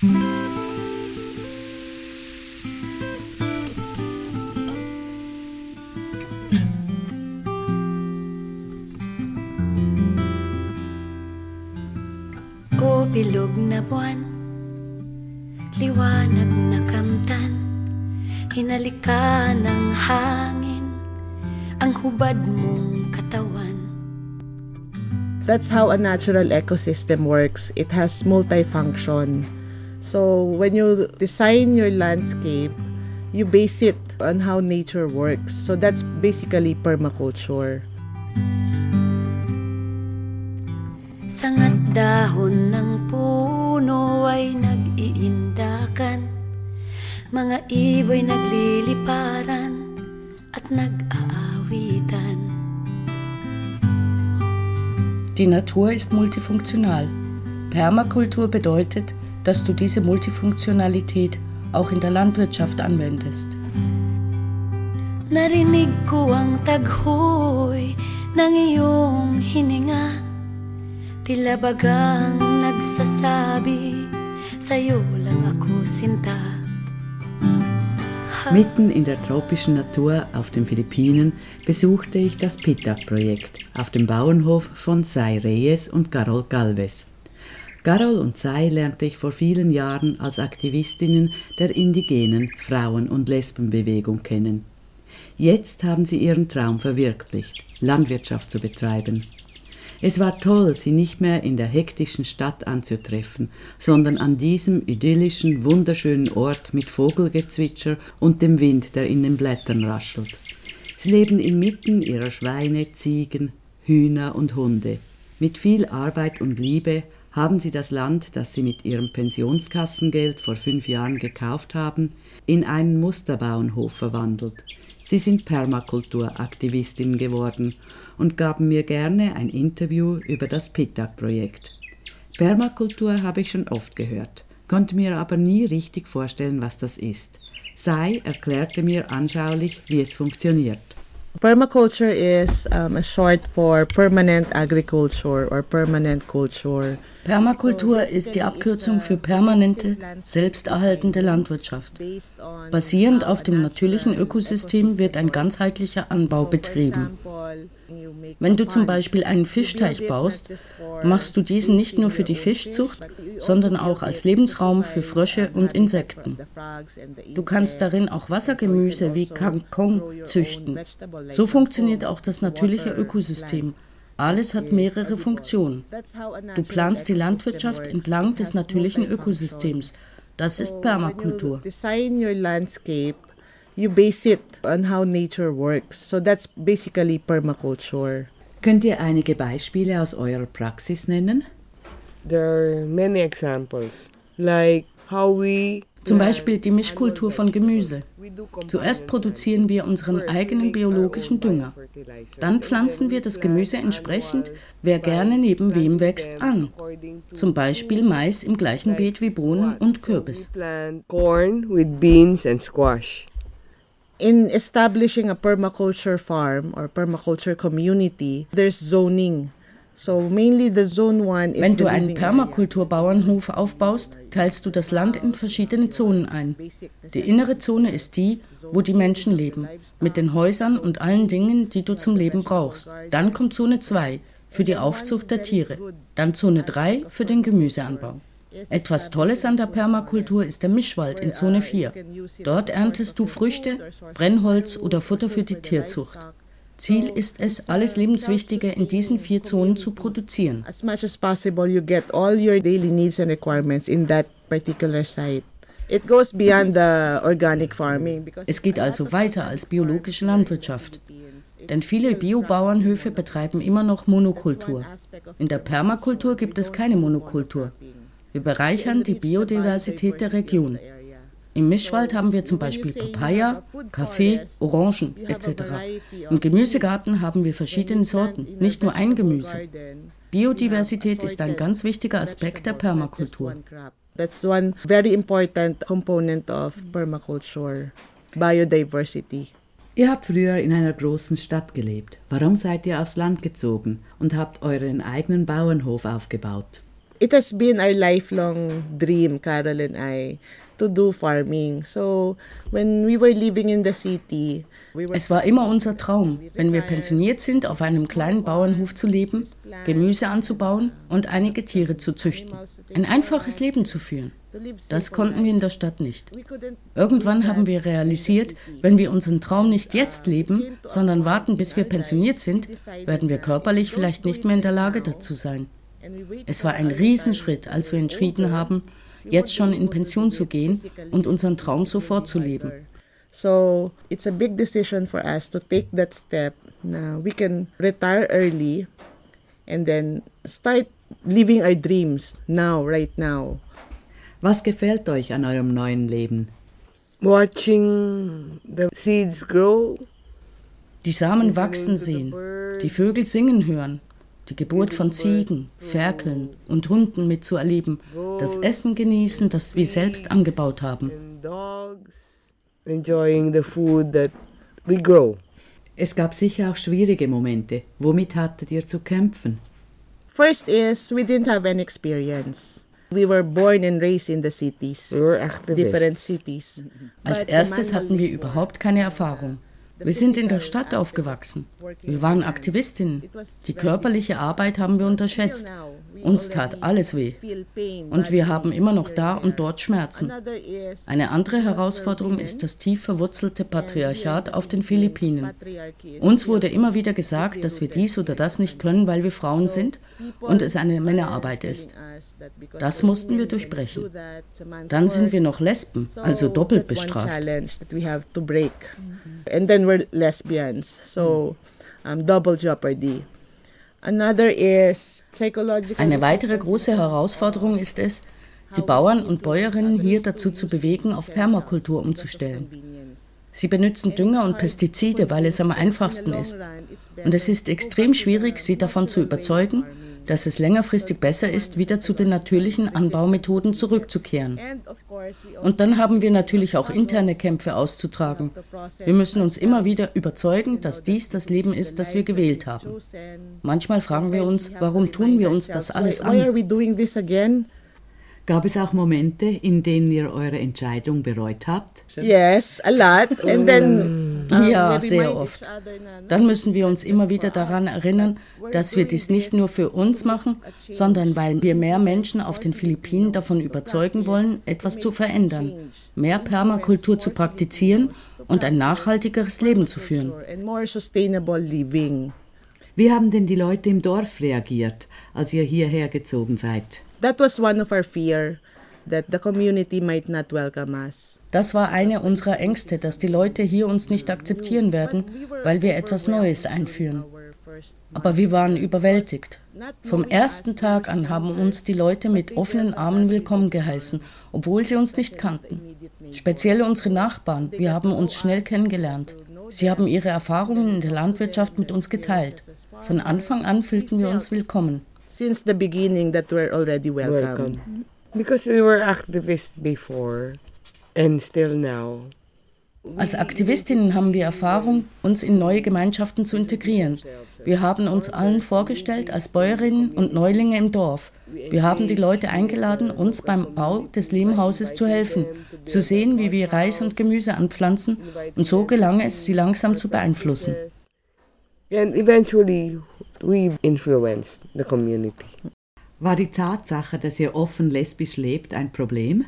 O bilog na buwan, liwanag na kamtan, hinalika ng hangin, ang hubad mong katawan. That's how a natural ecosystem works. It has multifunction. So when you design your landscape, you base it on how nature works. So that's basically permaculture. Sangat dahon ng puno ay nag-iindakan Mga iba'y nagliliparan at nag-aawitan Die Natur ist multifunktional. Permakultur bedeutet, dass du diese Multifunktionalität auch in der Landwirtschaft anwendest. Narinig ko ang taghoy ng iyong hininga Tila bagang nagsasabi Sa'yo lang ako sinta Mitten in der tropischen Natur auf den Philippinen besuchte ich das Pitak-Projekt auf dem Bauernhof von Sai Reyes und Carol Galvez. Carol und Sai lernte ich vor vielen Jahren als Aktivistinnen der indigenen Frauen- und Lesbenbewegung kennen. Jetzt haben sie ihren Traum verwirklicht, Landwirtschaft zu betreiben. Es war toll, sie nicht mehr in der hektischen Stadt anzutreffen, sondern an diesem idyllischen, wunderschönen Ort mit Vogelgezwitscher und dem Wind, der in den Blättern raschelt. Sie leben inmitten ihrer Schweine, Ziegen, Hühner und Hunde. Mit viel Arbeit und Liebe haben sie das Land, das sie mit ihrem Pensionskassengeld vor fünf Jahren gekauft haben, in einen Musterbauernhof verwandelt. Sie sind Permakulturaktivistin geworden und gaben mir gerne ein Interview über das Pitak-Projekt. Permakultur habe ich schon oft gehört, konnte mir aber nie richtig vorstellen, was das ist. Sai erklärte mir anschaulich, wie es funktioniert. Permaculture is um, a short for permanent agriculture or permanent culture. Permakultur ist die Abkürzung für permanente, selbsterhaltende Landwirtschaft. Basierend auf dem natürlichen Ökosystem wird ein ganzheitlicher Anbau betrieben. Wenn du zum Beispiel einen Fischteich baust, machst du diesen nicht nur für die Fischzucht, sondern auch als Lebensraum für Frösche und Insekten. Du kannst darin auch Wassergemüse wie Kangkong züchten. So funktioniert auch das natürliche Ökosystem. Alles hat mehrere Funktionen. Du planst die Landwirtschaft entlang des natürlichen Ökosystems. Das ist Permakultur. Design your landscape you base it on how nature works. So that's basically permaculture. Könnt ihr einige Beispiele aus eurer Praxis nennen? There are many examples, like how we Zum Beispiel die Mischkultur von Gemüse. Zuerst produzieren wir unseren eigenen biologischen Dünger. Dann pflanzen wir das Gemüse entsprechend, wer gerne neben wem wächst, an. Zum Beispiel Mais im gleichen Beet wie Bohnen und Kürbis. In establishing a permaculture farm or permaculture community, there's zoning. Wenn du einen Permakulturbauernhof aufbaust, teilst du das Land in verschiedene Zonen ein. Die innere Zone ist die, wo die Menschen leben, mit den Häusern und allen Dingen, die du zum Leben brauchst. Dann kommt Zone 2 für die Aufzucht der Tiere, dann Zone 3 für den Gemüseanbau. Etwas Tolles an der Permakultur ist der Mischwald in Zone 4. Dort erntest du Früchte, Brennholz oder Futter für die Tierzucht. Ziel ist es, alles Lebenswichtige in diesen vier Zonen zu produzieren. As much as possible, you get all your daily needs and requirements in that particular site. It goes beyond the organic farming because Es geht also weiter als biologische Landwirtschaft. Denn viele Biobauernhöfe betreiben immer noch Monokultur. In der Permakultur gibt es keine Monokultur. Wir bereichern die Biodiversität der Region. Im Mischwald haben wir zum Beispiel Papaya, Kaffee, Orangen etc. Im Gemüsegarten haben wir verschiedene Sorten, nicht nur ein Gemüse. Biodiversität ist ein ganz wichtiger Aspekt der Permakultur. That's one very important component of permaculture, biodiversity. Ihr habt früher in einer großen Stadt gelebt. Warum seid ihr aufs Land gezogen und habt euren eigenen Bauernhof aufgebaut? it has been our lifelong dream, Carol and I, to do farming. So when we were living in the city, es war immer unser Traum, wenn wir pensioniert sind, auf einem kleinen Bauernhof zu leben, Gemüse anzubauen und einige Tiere zu züchten. Ein einfaches Leben zu führen. Das konnten wir in der Stadt nicht. Irgendwann haben wir realisiert, wenn wir unseren Traum nicht jetzt leben, sondern warten, bis wir pensioniert sind, werden wir körperlich vielleicht nicht mehr in der Lage dazu sein. Es war ein Riesenschritt, als wir entschieden haben, jetzt schon in Pension zu gehen und unseren Traum sofort zu leben. So it's a big decision for us to take that step. Now we can retire early and then start living our dreams now, right now. Was gefällt euch an eurem neuen Leben? Watching the seeds grow. Die Samen wachsen sehen, die Vögel singen hören, die Geburt von Ziegen, Ferkeln und Hunden mitzuerleben, das Essen genießen, das wir selbst angebaut haben. Enjoying the food that we grow. Es gab sicher auch schwierige Momente. Womit hattet ihr zu kämpfen? First is we didn't have any experience. We were born and raised in the cities. We were. Different cities. Als erstes hatten wir überhaupt keine Erfahrung. Wir sind in der Stadt aufgewachsen. Wir waren Aktivistinnen. Die körperliche Arbeit haben wir unterschätzt. Uns tat alles weh. Und wir haben immer noch da und dort Schmerzen. Eine andere Herausforderung ist das tief verwurzelte Patriarchat auf den Philippinen. Uns wurde immer wieder gesagt, dass wir dies oder das nicht können, weil wir Frauen sind und es eine Männerarbeit ist. Das mussten wir durchbrechen. Dann sind wir noch Lesben, also doppelt bestraft. And then we're lesbians, so um, double jeopardy. Another is Eine weitere große Herausforderung ist es, die Bauern und Bäuerinnen hier dazu zu bewegen, auf Permakultur umzustellen. Sie benutzen Dünger und Pestizide, weil es am einfachsten ist. Und es ist extrem schwierig, sie davon zu überzeugen, dass es längerfristig besser ist, wieder zu den natürlichen Anbaumethoden zurückzukehren. Und dann haben wir natürlich auch interne Kämpfe auszutragen. Wir müssen uns immer wieder überzeugen, dass dies das Leben ist, das wir gewählt haben. Manchmal fragen wir uns, warum tun wir uns das alles an? Gab es auch Momente, in denen ihr eure Entscheidung bereut habt? Yes, a lot. And then, um, ja, sehr oft. Dann müssen wir uns immer wieder daran erinnern, dass wir dies nicht nur für uns machen, sondern weil wir mehr Menschen auf den Philippinen davon überzeugen wollen, etwas zu verändern, mehr Permakultur zu praktizieren und ein nachhaltigeres Leben zu führen. Wie haben denn die Leute im Dorf reagiert, als ihr hierher gezogen seid? That was one of our fear that the community might not welcome us. Das war eine unserer Ängste, dass die Leute hier uns nicht akzeptieren werden, weil wir etwas Neues einführen. Aber wir waren überwältigt. Vom ersten Tag an haben uns die Leute mit offenen Armen willkommen geheißen, obwohl sie uns nicht kannten. Speziell unsere Nachbarn, wir haben uns schnell kennengelernt. Sie haben ihre Erfahrungen in der Landwirtschaft mit uns geteilt. Von Anfang an fühlten wir uns willkommen since the beginning that we're already welcome. welcome. Because we were activists before and still now. Als Aktivistinnen haben wir Erfahrung, uns in neue Gemeinschaften zu integrieren. Wir haben uns allen vorgestellt als Bäuerinnen und Neulinge im Dorf. Wir haben die Leute eingeladen, uns beim Bau des Lehmhauses zu helfen, zu sehen, wie wir Reis und Gemüse anpflanzen, und so gelang es, sie langsam zu beeinflussen. And eventually we influenced the community. War die Tatsache, dass ihr offen lesbisch lebt, ein Problem?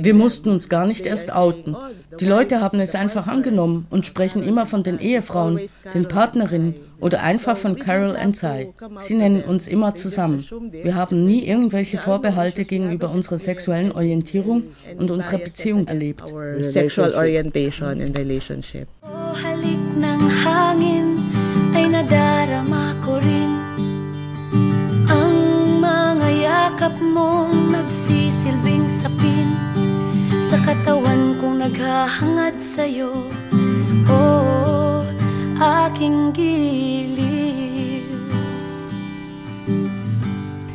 Wir mussten uns gar nicht erst outen. Die Leute haben es einfach angenommen und sprechen immer von den Ehefrauen, den Partnerinnen oder einfach von Carol and Cy. Sie nennen uns immer zusammen. Wir haben nie irgendwelche Vorbehalte gegenüber unserer sexuellen Orientierung und unserer Beziehung erlebt. Sexual orientation and relationship. Oh, halik ng hangin naghahangad sa'yo Oh, aking giliw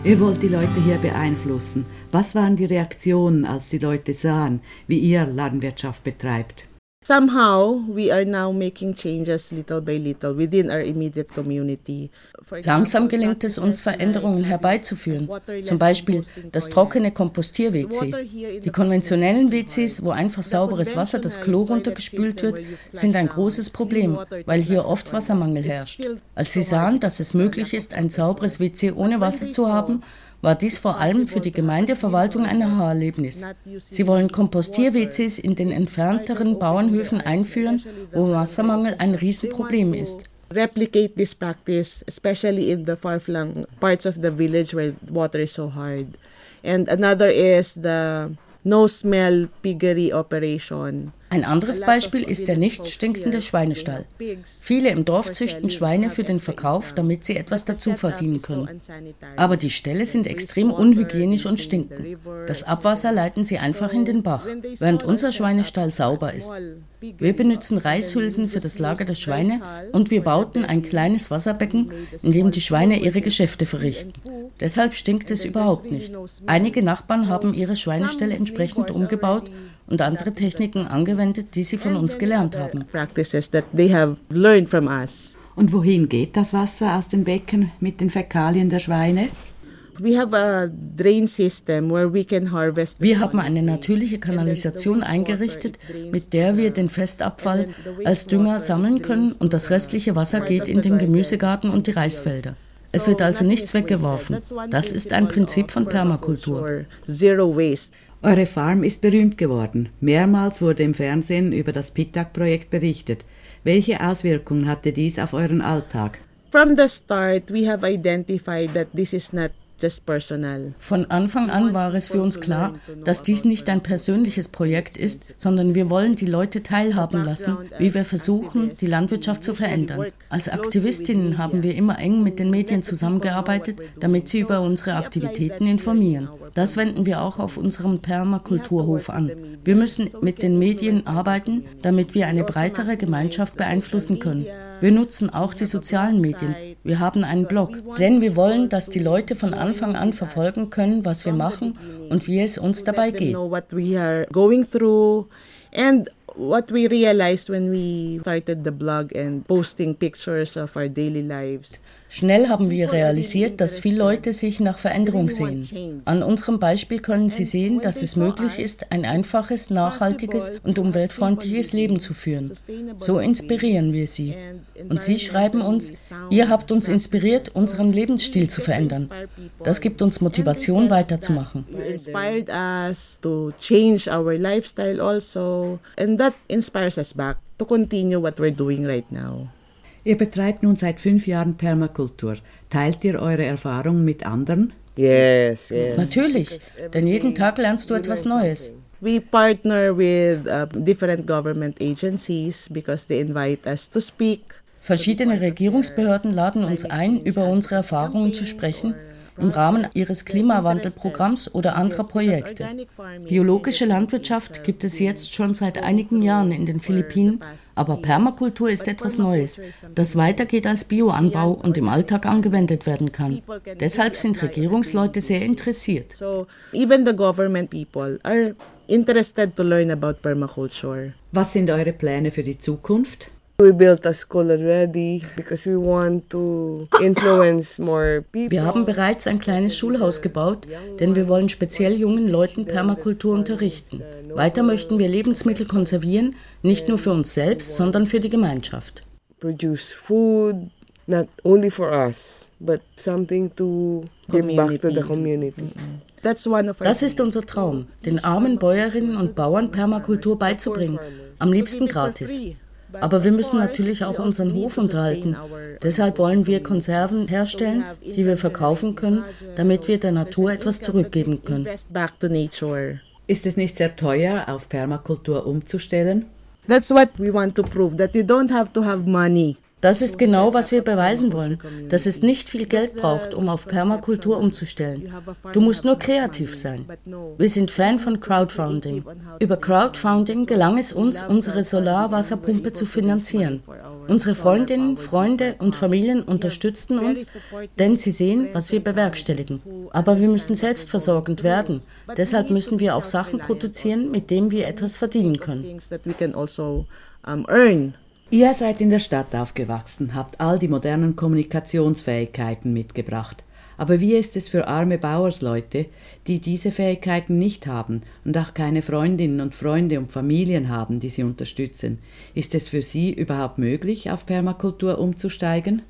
Ihr wollt die Leute hier beeinflussen. Was waren die Reaktionen, als die Leute sahen, wie ihr Landwirtschaft betreibt? Somehow, we are now making changes little by little within our immediate community. Langsam gelingt es uns, Veränderungen herbeizuführen. Zum Beispiel das trockene Kompostier-WC. Die konventionellen WCs, wo einfach sauberes Wasser das Klo runtergespült wird, sind ein großes Problem, weil hier oft Wassermangel herrscht. Als sie sahen, dass es möglich ist, ein sauberes WC ohne Wasser zu haben, war dies vor allem für die Gemeindeverwaltung ein Aha-Erlebnis. Sie wollen Kompostier-WCs in den entfernteren Bauernhöfen einführen, wo Wassermangel ein Riesenproblem ist. Replicate this practice, especially in the far-flung parts of the village where water is so hard. And another is the no-smell piggery operation. Ein anderes Beispiel ist der nicht stinkende Schweinestall. Viele im Dorf züchten Schweine für den Verkauf, damit sie etwas dazu verdienen können. Aber die Ställe sind extrem unhygienisch und stinken. Das Abwasser leiten sie einfach in den Bach, während unser Schweinestall sauber ist. Wir benutzen Reishülsen für das Lager der Schweine und wir bauten ein kleines Wasserbecken, in dem die Schweine ihre Geschäfte verrichten. Deshalb stinkt es überhaupt nicht. Einige Nachbarn haben ihre Schweineställe entsprechend umgebaut und andere Techniken angewendet, die sie von uns gelernt haben. Und wohin geht das Wasser aus dem Becken mit den Fäkalien der Schweine? Wir haben eine natürliche Kanalisation eingerichtet, mit der wir den Festabfall als Dünger sammeln können und das restliche Wasser geht in den Gemüsegarten und die Reisfelder. Es wird also nichts weggeworfen. Das ist ein Prinzip von Permakultur. Zero waste. Eure Farm ist berühmt geworden. Mehrmals wurde im Fernsehen über das Pitak-Projekt berichtet. Welche Auswirkungen hatte dies auf euren Alltag? From the start, we have identified that this is not von Anfang an war es für uns klar, dass dies nicht ein persönliches Projekt ist, sondern wir wollen die Leute teilhaben lassen, wie wir versuchen, die Landwirtschaft zu verändern. Als Aktivistinnen haben wir immer eng mit den Medien zusammengearbeitet, damit sie über unsere Aktivitäten informieren. Das wenden wir auch auf unserem Permakulturhof an. Wir müssen mit den Medien arbeiten, damit wir eine breitere Gemeinschaft beeinflussen können. Wir nutzen auch die sozialen Medien. Wir haben einen Blog, denn wir wollen, dass die Leute von Anfang an verfolgen können, was wir machen und wie es uns dabei geht. what we realized when we started the blog and posting pictures of our daily lives. Schnell haben wir realisiert, dass viele Leute sich nach Veränderung sehen. An unserem Beispiel können Sie sehen, dass es möglich ist, ein einfaches, nachhaltiges und umweltfreundliches Leben zu führen. So inspirieren wir Sie. Und Sie schreiben uns, ihr habt uns inspiriert, unseren Lebensstil zu verändern. Das gibt uns Motivation, weiterzumachen. inspired us to change our lifestyle also. And that inspires us back to continue what we're doing right now. Ihr betreibt nun seit fünf Jahren Permakultur. Teilt ihr eure Erfahrungen mit anderen? Yes, yes. Natürlich, denn jeden Tag lernst du etwas Neues. We partner with uh, different government agencies because they invite us to speak. Verschiedene Regierungsbehörden laden uns ein, über unsere Erfahrungen zu sprechen im Rahmen ihres Klimawandelprogramms oder anderer Projekte. Biologische Landwirtschaft gibt es jetzt schon seit einigen Jahren in den Philippinen, aber Permakultur ist etwas Neues, das weitergeht als Bioanbau und im Alltag angewendet werden kann. Deshalb sind Regierungsleute sehr interessiert. So even the government people are interested to learn about permaculture. Was sind eure Pläne für die Zukunft? We built a school already because we want to influence more people. Wir haben bereits ein kleines Schulhaus gebaut, denn wir wollen speziell jungen Leuten Permakultur unterrichten. Weiter möchten wir Lebensmittel konservieren, nicht nur für uns selbst, sondern für die Gemeinschaft. Produce food not only for us, but something to give back to the community. Das ist unser Traum, den armen Bäuerinnen und Bauern Permakultur beizubringen, am liebsten gratis. Aber wir müssen natürlich auch unseren Hof unterhalten. Deshalb wollen wir Konserven herstellen, die wir verkaufen können, damit wir der Natur etwas zurückgeben können. Ist es nicht sehr teuer, auf Permakultur umzustellen? That's what we want to prove, that you don't have to have money. Das ist genau, was wir beweisen wollen, dass es nicht viel Geld braucht, um auf Permakultur umzustellen. Du musst nur kreativ sein. Wir sind Fan von Crowdfunding. Über Crowdfunding gelang es uns, unsere Solarwasserpumpe zu finanzieren. Unsere Freundinnen, Freunde und Familien unterstützten uns, denn sie sehen, was wir bewerkstelligen. Aber wir müssen selbstversorgend werden. Deshalb müssen wir auch Sachen produzieren, mit denen wir etwas verdienen können. Ihr seid in der Stadt aufgewachsen, habt all die modernen Kommunikationsfähigkeiten mitgebracht. Aber wie ist es für arme Bauersleute, die diese Fähigkeiten nicht haben und auch keine Freundinnen und Freunde und Familien haben, die sie unterstützen? Ist es für sie überhaupt möglich, auf Permakultur umzusteigen?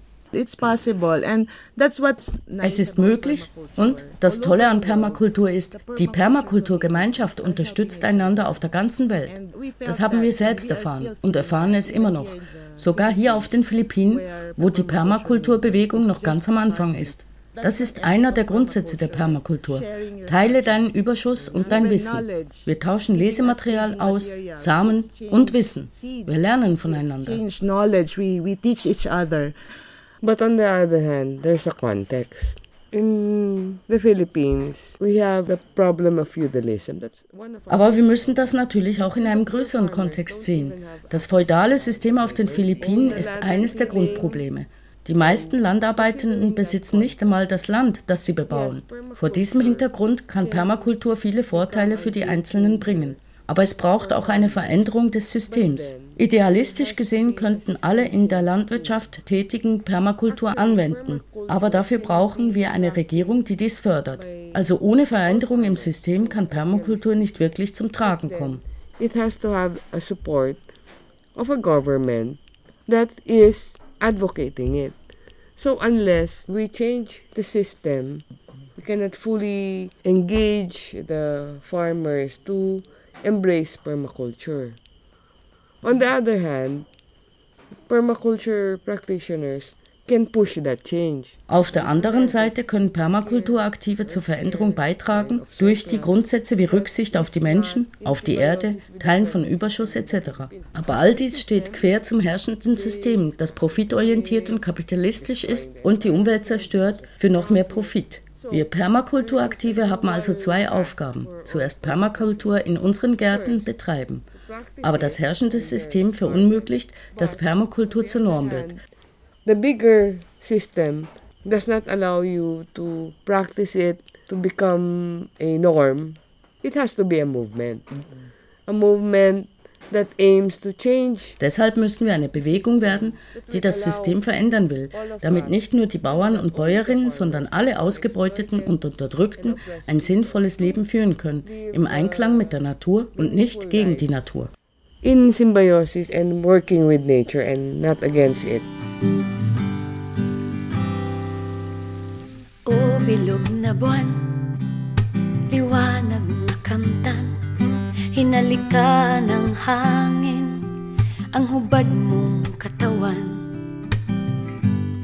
Es ist möglich und das Tolle an Permakultur ist, die Permakulturgemeinschaft unterstützt einander auf der ganzen Welt. Das haben wir selbst erfahren und erfahren es immer noch. Sogar hier auf den Philippinen, wo die Permakulturbewegung noch ganz am Anfang ist. Das ist einer der Grundsätze der Permakultur. Teile deinen Überschuss und dein Wissen. Wir tauschen Lesematerial aus, Samen und Wissen. Wir lernen voneinander. But on the other hand, there's a context. In the Philippines, we have the problem of feudalism. Aber wir müssen das natürlich auch in einem größeren Kontext sehen. Das feudale System auf den Philippinen ist eines der Grundprobleme. Die meisten Landarbeitenden besitzen nicht einmal das Land, das sie bebauen. Vor diesem Hintergrund kann Permakultur viele Vorteile für die Einzelnen bringen. Aber es braucht auch eine Veränderung des Systems. Idealistisch gesehen könnten alle in der Landwirtschaft tätigen Permakultur anwenden. Aber dafür brauchen wir eine Regierung, die dies fördert. Also ohne Veränderung im System kann Permakultur nicht wirklich zum Tragen kommen. It has to have a support of a government that is advocating it. So unless we change the system, we cannot fully engage the farmers to embrace permaculture. On the other hand, permaculture practitioners Auf der anderen Seite können Permakulturaktive zur Veränderung beitragen durch die Grundsätze wie Rücksicht auf die Menschen, auf die Erde, Teilen von Überschuss etc. Aber all dies steht quer zum herrschenden System, das profitorientiert und kapitalistisch ist und die Umwelt zerstört für noch mehr Profit. Wir Permakulturaktive haben also zwei Aufgaben. Zuerst Permakultur in unseren Gärten betreiben. Aber das herrschende System verunmöglicht, dass Permakultur zur Norm wird. the bigger system does not allow you to practice it to become a norm. It has to be a movement. A movement that aims to change. Deshalb müssen wir eine Bewegung werden, die das System verändern will, damit nicht nur die Bauern und Bäuerinnen, sondern alle Ausgebeuteten und Unterdrückten ein sinnvolles Leben führen können, im Einklang mit der Natur und nicht gegen die Natur. In symbiosis and working with nature and not against it. O bilog na buwan, hinalika ng hangin, ang hubad mong katawan.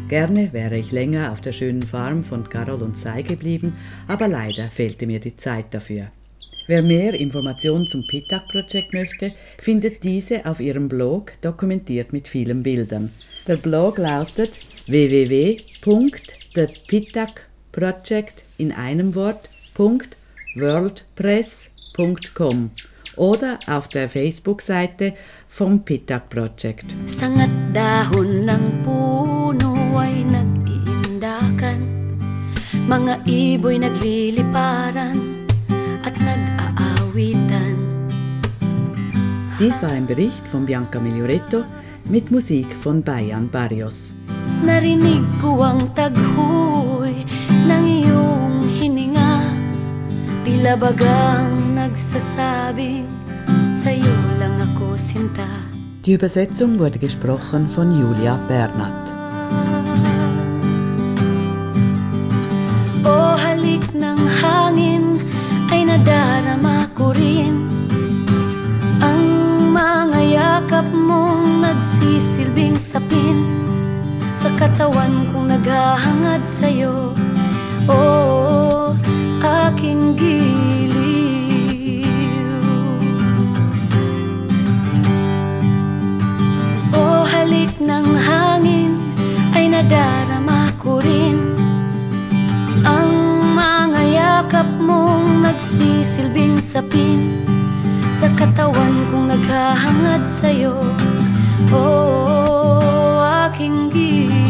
Gerne wäre ich länger auf der schönen Farm von Carol und Sei geblieben, aber leider fehlte mir die Zeit dafür. Wer mehr Informationen zum PITAC-Projekt möchte, findet diese auf ihrem Blog, dokumentiert mit vielen Bildern. Der Blog lautet www.thepitacproject in einem Wort .wordpress.com oder auf der Facebook-Seite vom Pitak Project. Sangat dahon ng puno ay nag-iindakan Mga iboy nagliliparan at nag-aawitan Dies war ein Bericht von Bianca Miglioretto mit Musik von Bayan Barrios. Narinig ko ang taghoy ng iyong hininga Tila bagang sa'yo lang ako sinta. Die Übersetzung wurde gesprochen von Julia Bernat. O halik ng hangin ay nadarama ko rin. Ang mga yakap mong nagsisilbing sapin Sa katawan kong naghahangad sa'yo. O aking giliw Halik ng hangin ay nadarama ko rin. Ang mga yakap mong nagsisilbing sapin Sa katawan kong naghahangad sa'yo. Oh, aking gilid